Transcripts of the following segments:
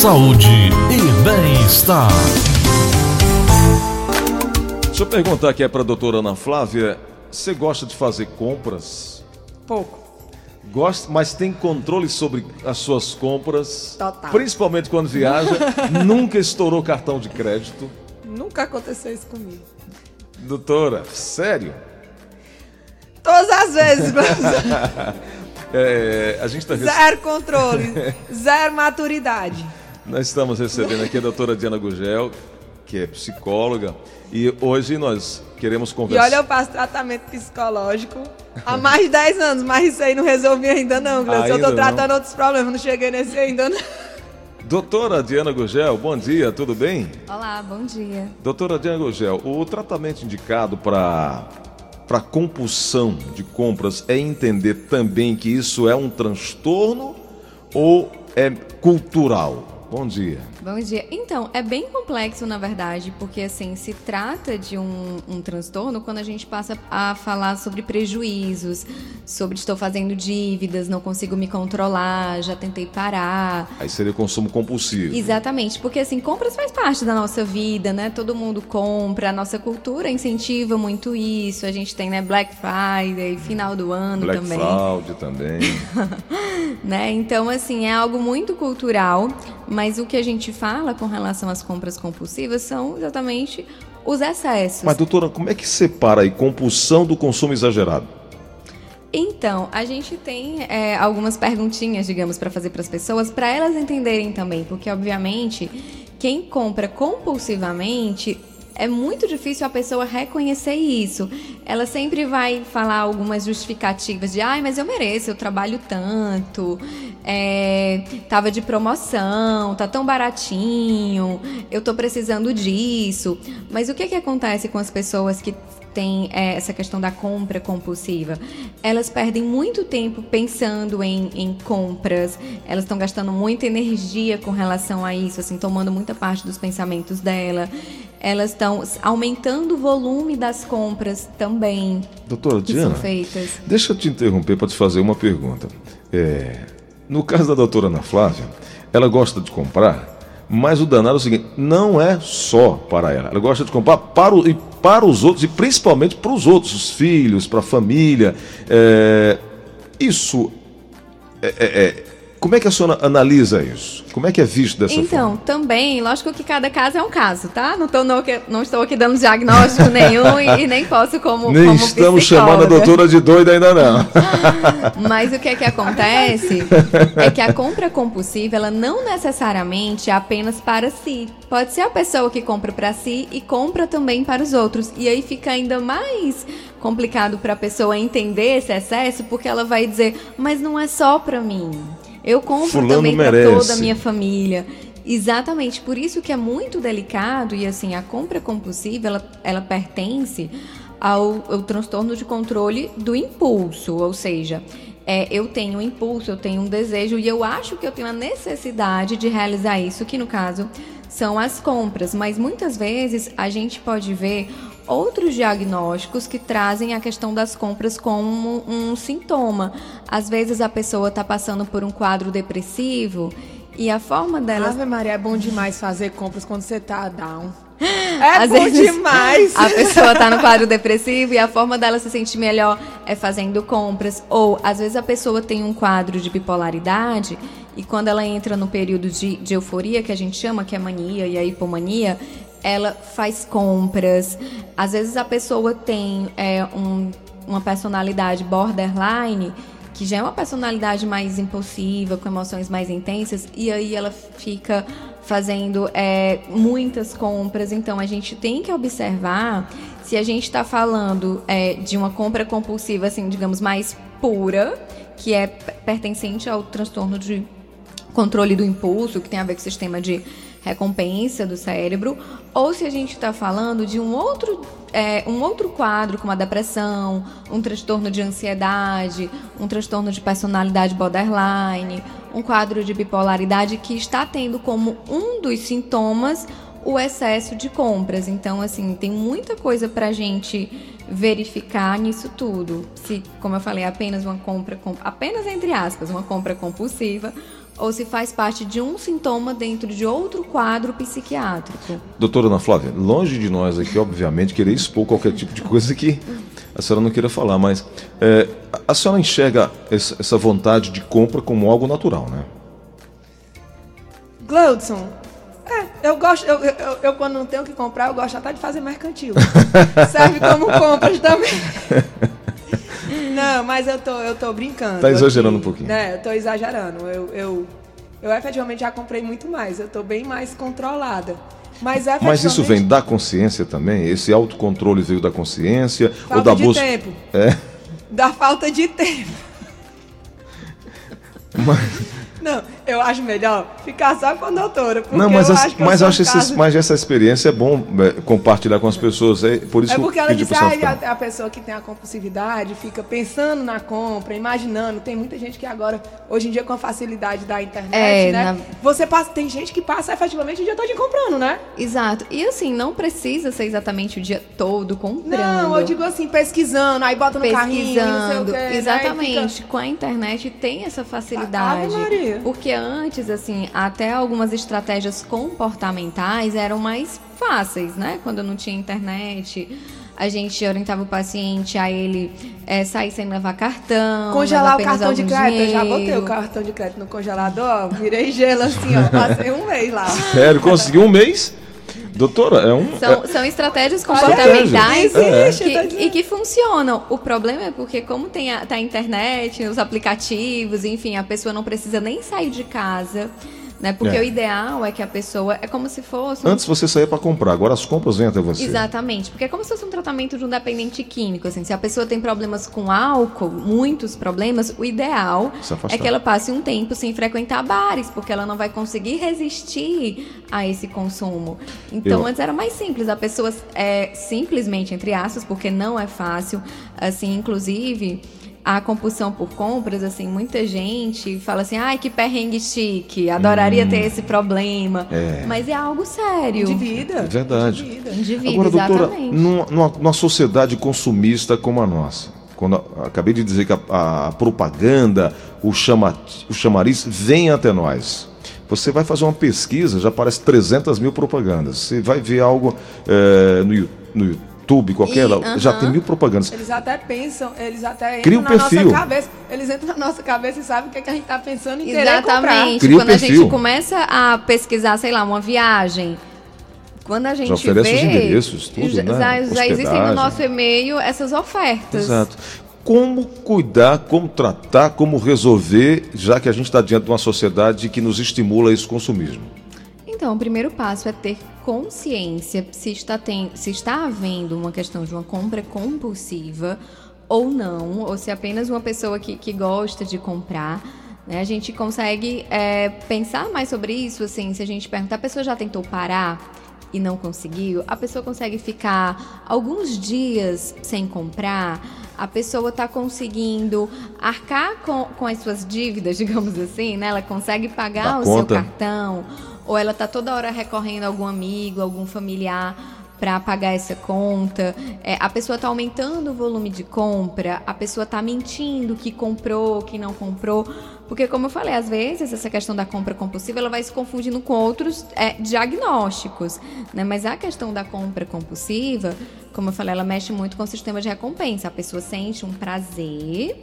saúde e bem-estar. Deixa eu perguntar aqui é para a doutora Ana Flávia. Você gosta de fazer compras? Pouco. Gosta, mas tem controle sobre as suas compras? Total. Principalmente quando viaja. Nunca estourou cartão de crédito? Nunca aconteceu isso comigo. Doutora, sério? Todas as vezes. É, a gente está zero controle, zero maturidade. Nós estamos recebendo aqui a doutora Diana Gugel, que é psicóloga, e hoje nós queremos E conversar. olha, eu faço tratamento psicológico há mais de 10 anos, mas isso aí não resolvi ainda não, Gleice. Eu tô tratando não. outros problemas, não cheguei nesse ainda não. Doutora Diana Gugel, bom dia, tudo bem? Olá, bom dia. Doutora Diana Gugel, o tratamento indicado para para compulsão de compras é entender também que isso é um transtorno ou é cultural? Bom dia. Bom dia. Então, é bem complexo, na verdade, porque assim, se trata de um, um transtorno quando a gente passa a falar sobre prejuízos, sobre estou fazendo dívidas, não consigo me controlar, já tentei parar. Aí seria consumo compulsivo. Exatamente, porque assim, compras faz parte da nossa vida, né? Todo mundo compra, a nossa cultura incentiva muito isso. A gente tem, né, Black Friday, final do ano Black também. Fraud também. né? Então, assim, é algo muito cultural, mas o que a gente fala com relação às compras compulsivas são exatamente os excessos. Mas doutora, como é que separa aí compulsão do consumo exagerado? Então, a gente tem é, algumas perguntinhas, digamos, para fazer para as pessoas, para elas entenderem também, porque obviamente quem compra compulsivamente é muito difícil a pessoa reconhecer isso. Ela sempre vai falar algumas justificativas de, ai, mas eu mereço, eu trabalho tanto, é, tava de promoção, tá tão baratinho, eu tô precisando disso. Mas o que que acontece com as pessoas que tem é, essa questão da compra compulsiva. Elas perdem muito tempo pensando em, em compras, elas estão gastando muita energia com relação a isso, assim, tomando muita parte dos pensamentos dela. Elas estão aumentando o volume das compras também Doutora que Diana, são feitas. deixa eu te interromper para te fazer uma pergunta. É, no caso da doutora Ana Flávia, ela gosta de comprar, mas o danado é o seguinte, não é só para ela. Ela gosta de comprar para, o, e para os outros, e principalmente para os outros, os filhos, para a família. É, isso, é- é- é- como é que a senhora analisa isso? Como é que é visto dessa Então, forma? também, lógico que cada caso é um caso, tá? Não, tô, não, não estou aqui dando diagnóstico nenhum e, e nem posso como, Nem como estamos chamando a psicóloga. doutora de doida ainda não. Mas o que é que acontece é que a compra compulsiva, ela não necessariamente é apenas para si. Pode ser a pessoa que compra para si e compra também para os outros. E aí fica ainda mais complicado para a pessoa entender esse excesso, porque ela vai dizer: "Mas não é só para mim. Eu compro Fulano também para merece." toda a minha família." Exatamente, por isso que é muito delicado e assim, a compra compulsiva, ela, ela pertence ao, ao transtorno de controle do impulso, ou seja, é, eu tenho um impulso, eu tenho um desejo e eu acho que eu tenho a necessidade de realizar isso, que no caso são as compras, mas muitas vezes a gente pode ver outros diagnósticos que trazem a questão das compras como um, sintoma. Às vezes a pessoa está passando por um quadro depressivo e a forma dela Ave Maria, é bom demais fazer compras quando você tá down. É Às bom vezes, demais. A pessoa tá no quadro depressivo e a forma dela se sentir melhor é fazendo compras. Ou, às vezes, a pessoa tem um quadro de bipolaridade e quando ela entra no período de, de euforia, que a gente chama, que é mania e a hipomania, ela faz compras. Às vezes, a pessoa tem é, um- uma personalidade borderline que já é uma personalidade mais impulsiva, com emoções mais intensas, e aí ela fica fazendo é, muitas compras. Então a gente tem que observar se a gente está falando é, de uma compra compulsiva, assim, digamos, mais pura, que é pertencente ao transtorno de controle do impulso, que tem a ver com o sistema de recompensa do cérebro, ou se a gente está falando de um outro, é, um outro quadro, como a depressão, um transtorno de ansiedade, um transtorno de personalidade borderline, um quadro de bipolaridade que está tendo como um dos sintomas o excesso de compras. Então, assim, tem muita coisa para a gente verificar nisso tudo. Se, como eu falei, apenas uma compra, com- apenas entre aspas, uma compra compulsiva, ou se faz parte de um sintoma dentro de outro quadro psiquiátrico. Doutora Ana Flávia, longe de nós aqui, obviamente, querer expor qualquer tipo de coisa que a senhora não queira falar, mas é, a senhora enxerga essa, essa vontade de compra como algo natural, né? Gleudson, é, eu gosto, eu, eu, eu- eu quando não tenho o que comprar, eu gosto até de fazer mercantil. Serve como compras também. Não, mas eu tô, eu tô brincando. Tá exagerando aqui, um pouquinho. Né, eu tô exagerando. Eu, eu, eu efetivamente já comprei muito mais. Eu tô bem mais controlada. Mas, Mas isso vem efetivamente, da consciência também? Esse autocontrole veio da consciência ou falta da de busca? tempo. É. Da falta de tempo. Mas- Não, eu acho melhor ficar só com a doutora. Porque não, mas, eu as- acho mas acho um esses- caso- mas essa experiência é bom é, compartilhar com as pessoas. É por isso É porque ela disse, ah, a, a pessoa que tem a compulsividade fica pensando na compra, imaginando. Tem muita gente que agora, hoje em dia, com a facilidade da internet, É, né? na- Você passa, tem gente que passa efetivamente o dia todo comprando, né? Exato. E assim, não precisa ser exatamente o dia todo comprando. Não, eu digo assim, pesquisando, aí bota no carrinho, não sei o pesquisando. quê, né? Exatamente. fica- Com a internet tem essa facilidade. Ave Maria. Porque antes, assim, até algumas estratégias comportamentais eram mais fáceis, né? Quando não tinha internet. A gente orientava o paciente a ele é, sair sem levar cartão. Congelar levar o cartão de crédito, eu já dinheiro. botei o cartão de crédito no congelador, ó, virei gelo assim, ó, passei um mês lá. Sério, conseguiu um mês? Doutora, é um. São, é- são estratégias Estratégia. comportamentais Existe, que- tá dizendo. e que funcionam. O problema é porque, como tem a, tá a internet, os aplicativos, enfim, a pessoa não precisa nem sair de casa. Né? Porque É. o ideal é que a pessoa. É como se fosse. um- Antes você saía para comprar, agora as compras vêm até você. Exatamente, porque é como se fosse um tratamento de um dependente químico, assim, se a pessoa tem problemas com álcool, muitos problemas, o ideal é que ela passe um tempo sem frequentar bares, porque ela não vai conseguir resistir a esse consumo. Então, Eu- antes era mais simples, a pessoa é simplesmente entre aspas, porque não é fácil, assim, inclusive a compulsão por compras, assim, muita gente fala assim, ai, que perrengue chique, adoraria ter esse problema. Hum. É. Mas é algo sério. De vida. É verdade. De vida. De vida, Agora, doutora, numa, numa- sociedade consumista como a nossa, quando acabei de dizer que a, a propaganda, o, chama, o chamariz vem até nós. Você vai fazer uma pesquisa, já aparece 300 mil propagandas. Você vai ver algo eh, no, no YouTube, qualquer, E, lá, já aham. tem mil propagandas. Eles até pensam, eles até Cria entram um na perfil. nossa cabeça. Eles entram na nossa cabeça e sabem o que, é que a gente tá pensando em querer comprar. Exatamente. Quando a perfil. gente começa a pesquisar, sei lá, uma viagem. Quando a gente oferece vê, os endereços, tudo, já, né? já- já existem no nosso e-mail essas ofertas. Exato. Como cuidar, como tratar, como resolver, já que a gente está diante de uma sociedade que nos estimula esse consumismo? Então, o primeiro passo é ter consciência se está, tem, se está havendo uma questão de uma compra compulsiva ou não, ou se é apenas uma pessoa que, que gosta de comprar. né? A gente consegue é, pensar mais sobre isso, assim, se a gente perguntar, a pessoa já tentou parar e não conseguiu, a pessoa consegue ficar alguns dias sem comprar, a pessoa está conseguindo arcar com, com as suas dívidas, digamos assim, né? Ela consegue pagar o conta. seu cartão, ou ela tá toda hora recorrendo a algum amigo, algum familiar para pagar essa conta. É, a pessoa tá aumentando o volume de compra, a pessoa tá mentindo que comprou, que não comprou. Porque, como eu falei, às vezes essa questão da compra compulsiva ela vai se confundindo com outros é, diagnósticos. Né? Mas a questão da compra compulsiva, como eu falei, ela mexe muito com o sistema de recompensa. A pessoa sente um prazer.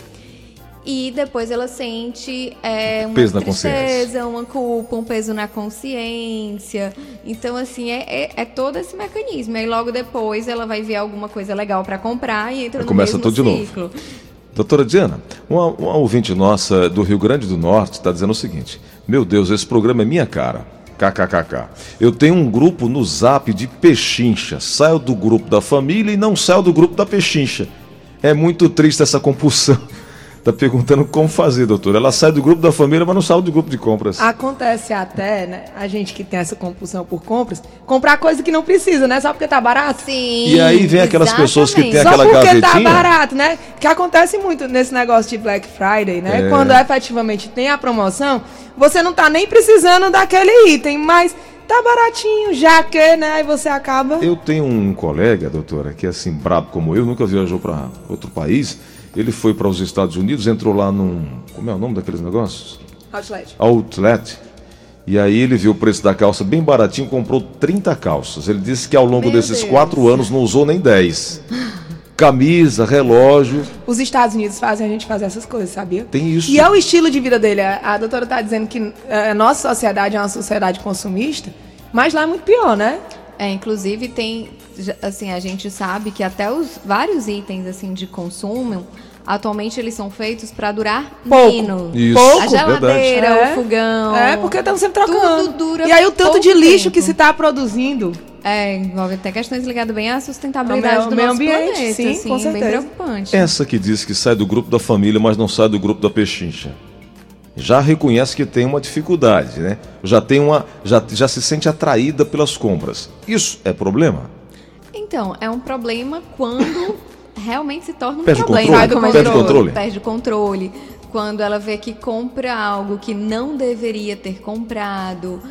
E depois ela sente é, uma Peso na tristeza, uma culpa, um peso na consciência. Então, assim, é, é, é todo esse mecanismo. Aí logo depois ela vai ver alguma coisa legal para comprar e entra no começa tudo de novo. ciclo. Doutora Diana, uma, uma ouvinte nossa do Rio Grande do Norte está dizendo o seguinte: Meu Deus, esse programa é minha cara. KKKK. Eu tenho um grupo no zap de pechincha. Saio do grupo da família e não saio do grupo da pechincha. É muito triste essa compulsão. Tá perguntando como fazer, doutora. Ela sai do grupo da família, mas não sai do grupo de compras. Acontece até, né? A gente que tem essa compulsão por compras, comprar coisa que não precisa, né? Só porque tá barato. Sim. E aí vem aquelas pessoas que têm Só aquela porque tá gavetinha? barato, né? Que acontece muito nesse negócio de Black Friday, né? É. Quando efetivamente tem a promoção, você não tá nem precisando daquele item, mas tá baratinho, já que, né? Aí você acaba. Eu tenho um colega, doutora, que é assim, brabo como eu, nunca viajou para outro país. Ele foi para os Estados Unidos, entrou lá num. Como é o nome daqueles negócios? Outlet. Outlet. E aí ele viu o preço da calça bem baratinho, comprou 30 calças. Ele disse que ao longo Meu desses Deus. quatro anos não usou nem 10. Camisa, relógio, Os Estados Unidos fazem a gente fazer essas coisas, sabia? tem isso. E é o estilo de vida dele. A, doutora tá dizendo que eh, a nossa sociedade é uma sociedade consumista, mas lá é muito pior, né? É, inclusive tem, assim, a gente sabe que até os vários itens assim de consumo, atualmente eles são feitos para durar Pouco. menos. Isso, Pouco. A geladeira, verdade. o fogão. É, porque estão sempre trocando. Tudo dura e aí o tanto de lixo tempo. que se está produzindo. É, envolve até questões ligadas bem à sustentabilidade meio- do meio nosso ambiente, planeta, sim, assim, com bem certeza. preocupante. Essa que diz que sai do grupo da família, mas não sai do grupo da pechincha. Já reconhece que tem uma dificuldade, né? Já tem uma, já, já se sente atraída pelas compras. Isso é problema? Então, é um problema quando realmente se torna um Perde problema. controle? Perde o controle? Perde o controle. Quando ela vê que compra algo que não deveria ter comprado.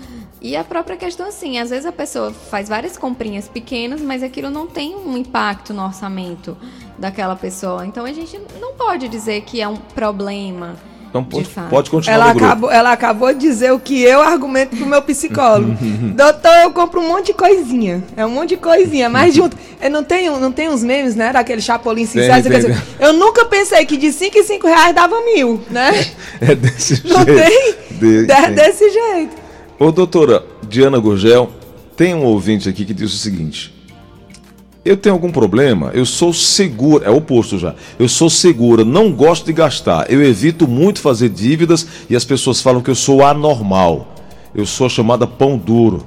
E a própria questão, assim, às vezes a pessoa faz várias comprinhas pequenas, mas aquilo não tem um impacto no orçamento daquela pessoa. Então a gente não pode dizer que é um problema. Então de pode, pode continuar Ela no grupo. acabou, ela acabou de dizer o que eu argumento pro meu psicólogo. Doutor, eu compro um monte de coisinha. É um monte de coisinha. Mas junto. Eu não tenho, não tem uns memes, né? Daquele Chapolin sincero. Tem, tem, dizer, Eu nunca pensei que de 5 em 5 reais dava mil, né? É desse Não jeito. tem? De- sim. desse jeito. Ô, doutora Diana Gurgel, tem um ouvinte aqui que diz o seguinte: Eu tenho algum problema? Eu sou segura, é o oposto já. Eu sou segura, não gosto de gastar. Eu evito muito fazer dívidas e as pessoas falam que eu sou anormal. Eu sou chamada pão duro.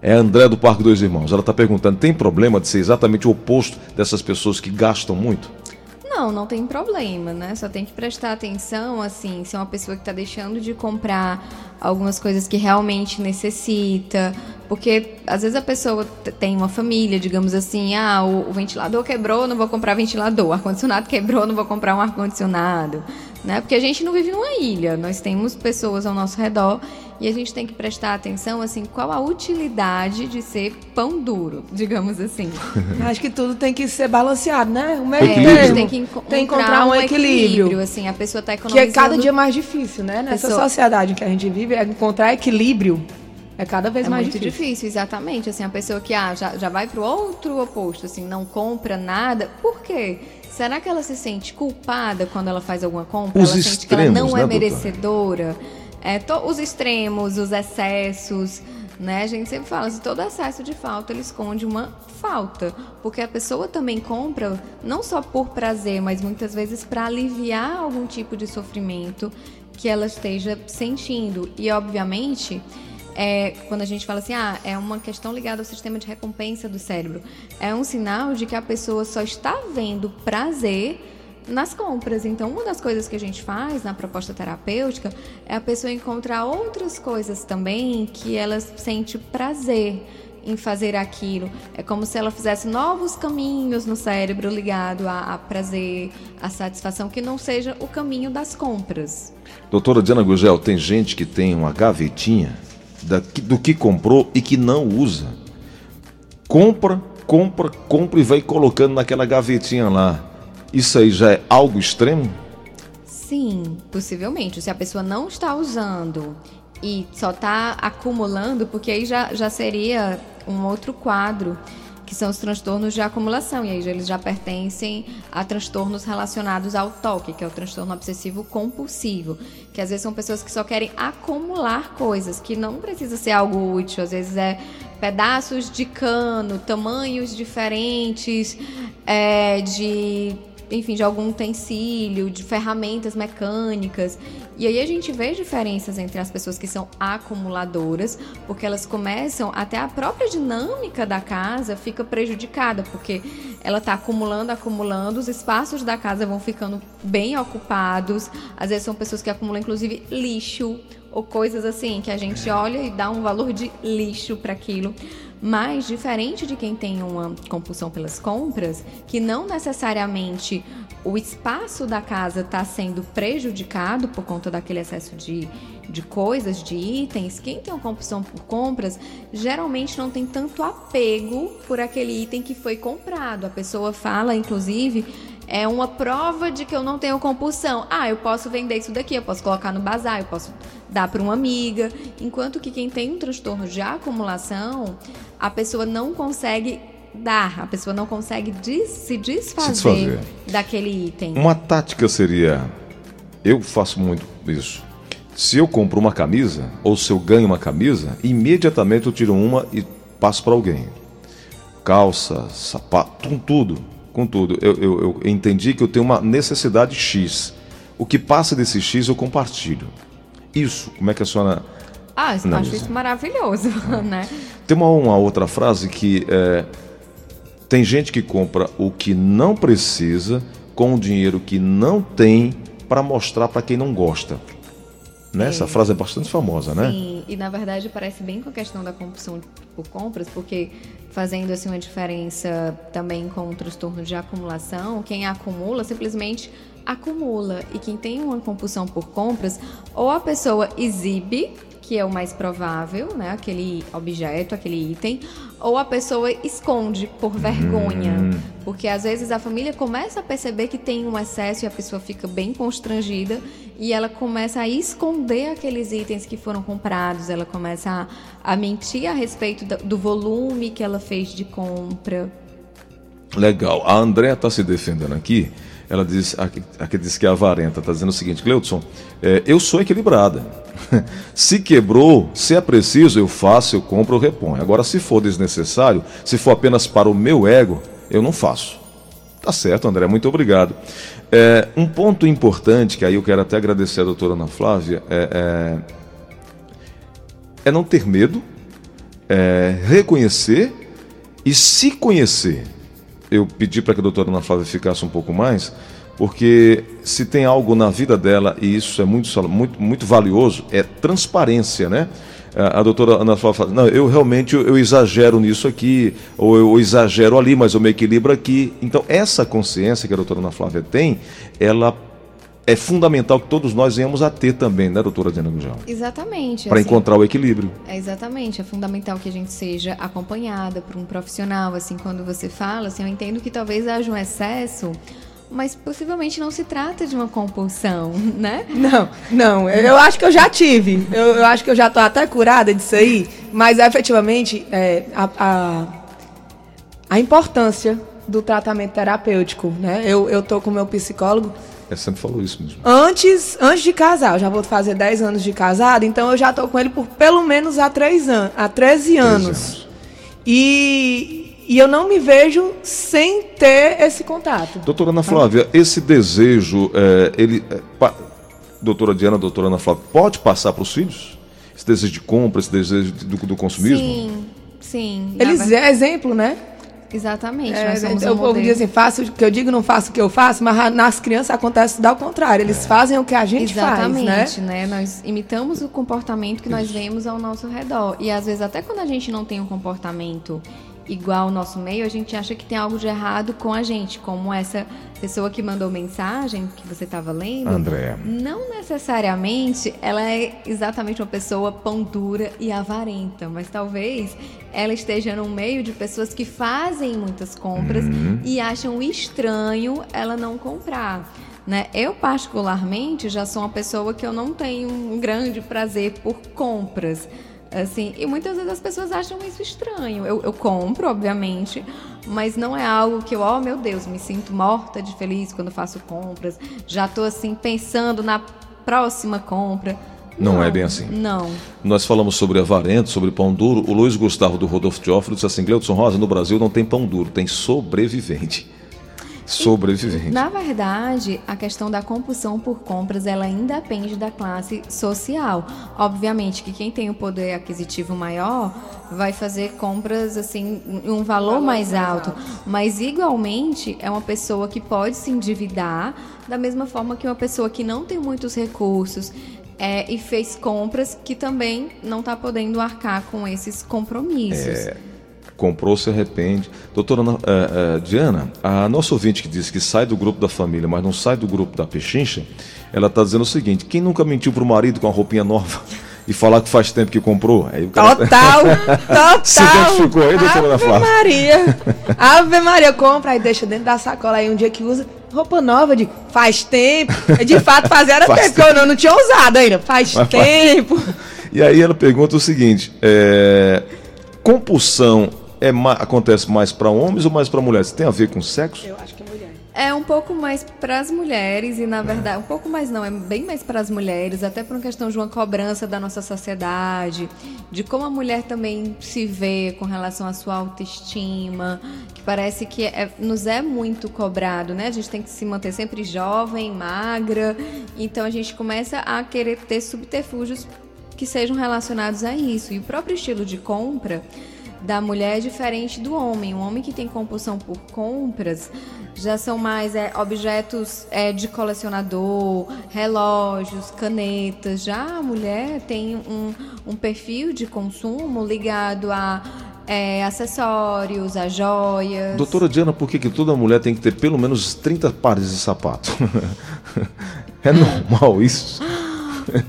É a André do Parque Dois Irmãos. Ela está perguntando: tem problema de ser exatamente o oposto dessas pessoas que gastam muito? Não, não tem problema, né? Só tem que prestar atenção, assim, se é uma pessoa que está deixando de comprar algumas coisas que realmente necessita. Porque às vezes a pessoa tem uma família, digamos assim, ah, o, o ventilador quebrou, não vou comprar ventilador. O ar-condicionado quebrou, não vou comprar um ar-condicionado. Né? Porque a gente não vive numa ilha, nós temos pessoas ao nosso redor e a gente tem que prestar atenção, assim, qual a utilidade de ser pão duro, digamos assim. Acho que tudo tem que ser balanceado, né? O meio É, a Equilíbrio. gente tem que enco- Tem que encontrar um equilíbrio. assim, a pessoa está Que economizando. é cada dia mais difícil, né? Nessa Pessoa- sociedade em que a gente vive, é encontrar equilíbrio. É cada vez é mais muito difícil. difícil. exatamente. Assim, a pessoa que ah, já, já vai pro outro oposto, assim, não compra nada. Por quê? Será que ela se sente culpada quando ela faz alguma compra? Os ela sente que ela extremos, não né, é doutora? É, to- os extremos, os excessos, né? A gente sempre fala, se todo excesso de falta, ele esconde uma falta. Porque a pessoa também compra não só por prazer, mas muitas vezes para aliviar algum tipo de sofrimento que ela esteja sentindo. E, obviamente, é, quando a gente fala assim, ah, é uma questão ligada ao sistema de recompensa do cérebro, é um sinal de que a pessoa só está vendo prazer nas compras. Então, uma das coisas que a gente faz na proposta terapêutica é a pessoa encontrar outras coisas também que ela sente prazer em fazer aquilo. É como se ela fizesse novos caminhos no cérebro ligado a, a prazer, a satisfação, que não seja o caminho das compras. Doutora Diana Gugel, tem gente que tem uma gavetinha daqui- do que comprou e que não usa. Compra, compra, compra e vai colocando naquela gavetinha lá. Isso aí já é algo extremo? Sim, possivelmente. Se a pessoa não está usando e só está acumulando, porque aí já, já seria um outro quadro, que são os transtornos de acumulação. E aí eles já pertencem a transtornos relacionados ao toque, que é o transtorno obsessivo compulsivo. Que às vezes são pessoas que só querem acumular coisas, que não precisa ser algo útil. Às vezes é pedaços de cano, tamanhos diferentes, é, de enfim, de algum utensílio, de ferramentas mecânicas. E aí a gente vê diferenças entre as pessoas que são acumuladoras, porque elas começam, até a própria dinâmica da casa fica prejudicada, porque ela está acumulando, acumulando, os espaços da casa vão ficando bem ocupados. Às vezes são pessoas que acumulam, inclusive, lixo ou coisas assim, que a gente olha e dá um valor de lixo para aquilo. Mas, diferente de quem tem uma compulsão pelas compras, que não necessariamente o espaço da casa está sendo prejudicado por conta daquele excesso de, de coisas, de itens, quem tem uma compulsão por compras geralmente não tem tanto apego por aquele item que foi comprado. A pessoa fala, inclusive, é uma prova de que eu não tenho compulsão. Ah, eu posso vender isso daqui, eu posso colocar no bazar, eu posso dar para uma amiga. Enquanto que quem tem um transtorno de acumulação, a pessoa não consegue dar, a pessoa não consegue des se, desfazer se desfazer daquele item. Uma tática seria, eu faço muito isso. Se eu compro uma camisa, ou se eu ganho uma camisa, imediatamente eu tiro uma e passo para alguém. Calça, sapato, tudo, com tudo. Eu, eu, eu entendi que eu tenho uma necessidade X. O que passa desse X eu compartilho. Isso, como é que a senhora ah, eu acho isso maravilhoso, né? Tem uma, uma outra frase que é, tem gente que compra o que não precisa com o dinheiro que não tem para mostrar para quem não gosta. Né? Essa frase é bastante famosa, né? Sim, e na verdade parece bem com a questão da compulsão por compras, porque fazendo assim uma diferença também com o transtorno de acumulação, quem acumula simplesmente acumula e quem tem uma compulsão por compras, ou a pessoa exibe que é o mais provável, né? Aquele objeto, aquele item, ou a pessoa esconde por vergonha. Hum. Porque às vezes a família começa a perceber que tem um excesso e a pessoa fica bem constrangida e ela começa a esconder aqueles itens que foram comprados, ela começa a, a mentir a respeito do, do volume que ela fez de compra. Legal. A André está se defendendo aqui ela diz, aqui, aqui diz que é avarenta, está dizendo o seguinte, Gleudson, é, eu sou equilibrada. se quebrou, se é preciso, eu faço, eu compro, eu reponho. Agora, se for desnecessário, se for apenas para o meu ego, eu não faço. Tá certo, André, muito obrigado. É, um ponto importante, que aí eu quero até agradecer a doutora Ana Flávia, é, é, é não ter medo, é reconhecer e se conhecer eu pedi para que a doutora Ana Flávia ficasse um pouco mais, porque se tem algo na vida dela, e isso é muito, muito, muito valioso, é transparência, né? A doutora Ana Flávia fala, não, eu realmente eu, eu exagero nisso aqui, ou eu exagero ali, mas eu me equilibro aqui. Então, essa consciência que a doutora Ana Flávia tem, ela é fundamental que todos nós venhamos a ter também, né, doutora Diana Gujal? Exatamente. Para assim, encontrar o equilíbrio. É exatamente. É fundamental que a gente seja acompanhada por um profissional. Assim, quando você fala, assim, eu entendo que talvez haja um excesso, mas possivelmente não se trata de uma compulsão, né? Não, não. Eu acho que eu já tive. Eu, eu acho que eu já estou até curada disso aí, mas efetivamente é, a, a, a importância do tratamento terapêutico, né? Eu, eu tô com o meu psicólogo é, sempre falou isso mesmo. Antes, antes de casar, eu já vou fazer 10 anos de casado, então eu já estou com ele por pelo menos há, 3 an há 13 anos. 13 anos. E, e eu não me vejo sem ter esse contato. Doutora Ana Flávia, esse desejo, é, ele. É, pa, doutora Diana, doutora Ana Flávia, pode passar para os filhos? Esse desejo de compra, esse desejo do, do consumismo? Sim, sim. Eles é exemplo, né? Exatamente. É, nós somos o povo diz assim, faço o que eu digo, não faço o que eu faço, mas nas crianças acontece dar o contrário. Eles é. fazem o que a gente Exatamente, faz, né? né? Nós imitamos o comportamento que Isso. nós vemos ao nosso redor. E às vezes até quando a gente não tem um comportamento igual ao nosso meio, a gente acha que tem algo de errado com a gente, como essa pessoa que mandou mensagem que você estava lendo. André. Não necessariamente ela é exatamente uma pessoa pão dura e avarenta, mas talvez ela esteja no meio de pessoas que fazem muitas compras uhum. e acham estranho ela não comprar. Né? Eu, particularmente, já sou uma pessoa que eu não tenho um grande prazer por compras. Assim, e muitas vezes as pessoas acham isso estranho. Eu, eu compro, obviamente, mas não é algo que eu, oh meu Deus, me sinto morta de feliz quando faço compras. Já estou assim pensando na próxima compra. Não, não, é bem assim. Não. Nós falamos sobre avarento, sobre pão duro. O Luiz Gustavo do Rodolfo Teófilo disse assim: Gleudson Rosa, no Brasil não tem pão duro, tem sobrevivente. Sobrevivente. Na verdade, a questão da compulsão por compras, ela independe da classe social. Obviamente que quem tem o poder aquisitivo maior vai fazer compras assim em um valor mais alto, mas igualmente é uma pessoa que pode se endividar da mesma forma que uma pessoa que não tem muitos recursos é, e fez compras que também não está podendo arcar com esses compromissos. É, comprou, se arrepende. Doutora eh, eh, Diana, a nossa ouvinte que disse que sai do grupo da família, mas não sai do grupo da pechincha, ela está dizendo o seguinte: quem nunca mentiu pro marido com a roupinha nova e falar que faz tempo que comprou? Aí o cara Total, total. Se identificou aí, doutora Ana Ave Flávia? Maria. Ave Maria, compra e deixa dentro da sacola aí um dia que usa. Roupa nova, de faz tempo. De fato, fazia era Faz tempo, que eu não, não tinha usado ainda. Faz Mas faz- tempo. E aí ela pergunta o seguinte: é, compulsão é ma- acontece mais para homens ou mais para mulheres? Tem a ver com sexo? Eu acho que é mulher. É um pouco mais para as mulheres e na verdade, um pouco mais não, é bem mais para as mulheres, até por uma questão de uma cobrança da nossa sociedade, de como a mulher também se vê com relação à sua autoestima, que parece que é- nos é muito cobrado, né? A gente tem que se manter sempre jovem, magra, então a gente começa a querer ter subterfúgios que sejam relacionados a isso. E o próprio estilo de compra da mulher é diferente do homem. O homem que tem compulsão por compras já são mais é, objetos é, de colecionador, relógios, canetas. Já a mulher tem um, um perfil de consumo ligado a é, acessórios, a joias. Doutora Diana, por que, que toda mulher tem que ter pelo menos 30 pares de sapato? é normal isso?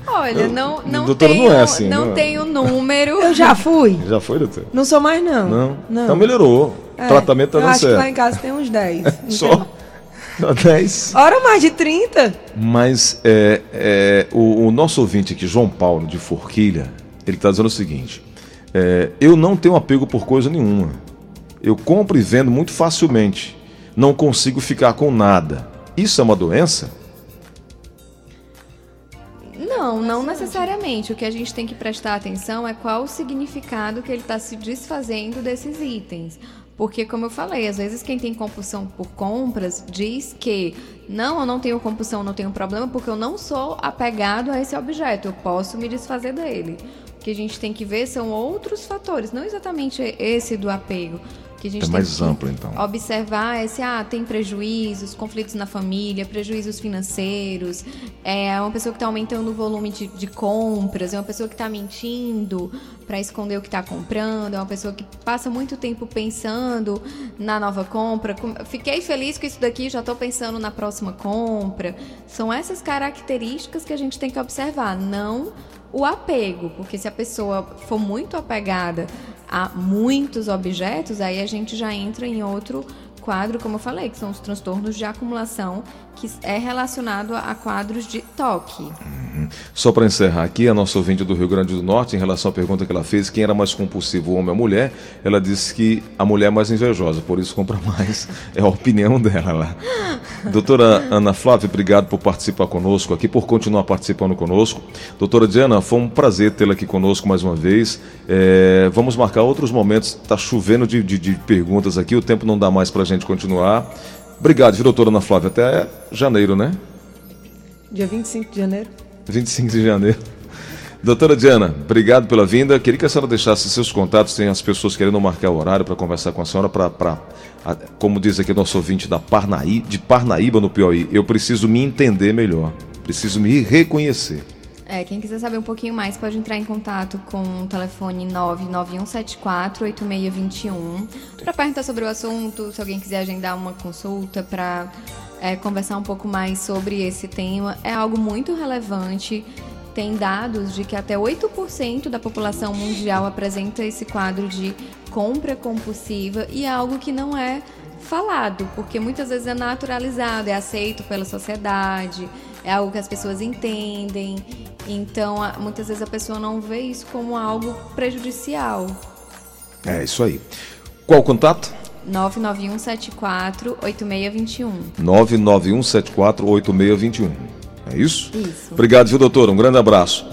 Olha, não, não, Doutora, não tenho, é assim, não não é? tenho número. Eu já fui. Já foi, doutora? Não sou mais, não. Não? Não. Então melhorou. O É, tratamento tá dando acho que lá certo. em casa tem uns 10. Não Só? Só 10. Ora, mais de 30. Mas é, é, o, o nosso ouvinte aqui, João Paulo, de Forquilha, ele está dizendo o seguinte: é, eu não tenho apego por coisa nenhuma. Eu compro e vendo muito facilmente. Não consigo ficar com nada. Isso é uma doença? Não, não necessariamente. O que a gente tem que prestar atenção é qual o significado que ele está se desfazendo desses itens. Porque, como eu falei, às vezes quem tem compulsão por compras diz que não, eu não tenho compulsão, não tenho problema, porque eu não sou apegado a esse objeto, eu posso me desfazer dele. O que a gente tem que ver são outros fatores, não exatamente esse do apego. Que a gente É mais amplo, então. observar esse ah tem prejuízos conflitos na família prejuízos financeiros é uma pessoa que está aumentando o volume de, de compras é uma pessoa que está mentindo para esconder o que está comprando é uma pessoa que passa muito tempo pensando na nova compra Com- fiquei feliz com isso daqui já estou pensando na próxima compra são essas características que a gente tem que observar não o apego, porque se a pessoa for muito apegada a muitos objetos, aí a gente já entra em outro quadro, como eu falei, que são os transtornos de acumulação, que é relacionado a quadros de toque. Só para encerrar aqui, a nossa ouvinte do Rio Grande do Norte, em relação à pergunta que ela fez, quem era mais compulsivo, homem ou mulher, ela disse que a mulher é mais invejosa, por isso compra mais. É a opinião dela lá. Doutora Ana Flávia, obrigado por participar conosco aqui, por continuar participando conosco. Doutora Diana, foi um prazer tê-la aqui conosco mais uma vez. É, vamos marcar outros momentos. Está chovendo de, de- de perguntas aqui, o tempo não dá mais para a gente continuar. Obrigado, doutora Ana Flávia? Até janeiro, né? Dia 25 de janeiro. 25 de janeiro. Doutora Diana, obrigado pela vinda. Queria que a senhora deixasse seus contatos, tem as pessoas querendo marcar o horário para conversar com a senhora, para, como diz aqui nosso ouvinte da Parnaí, de Parnaíba, no Piauí, eu preciso me entender melhor, preciso me reconhecer. É, quem quiser saber um pouquinho mais pode entrar em contato com o telefone 991748621 para perguntar sobre o assunto, se alguém quiser agendar uma consulta para conversar um pouco mais sobre esse tema. É algo muito relevante. Tem dados de que até 8% da população mundial apresenta esse quadro de compra compulsiva e é algo que não é falado, porque muitas vezes é naturalizado, é aceito pela sociedade, é algo que as pessoas entendem. Então, muitas vezes a pessoa não vê isso como algo prejudicial. É isso aí. Qual o contato? 991748621. 991748621. É isso? Isso. Obrigado, viu, doutora? Um grande abraço.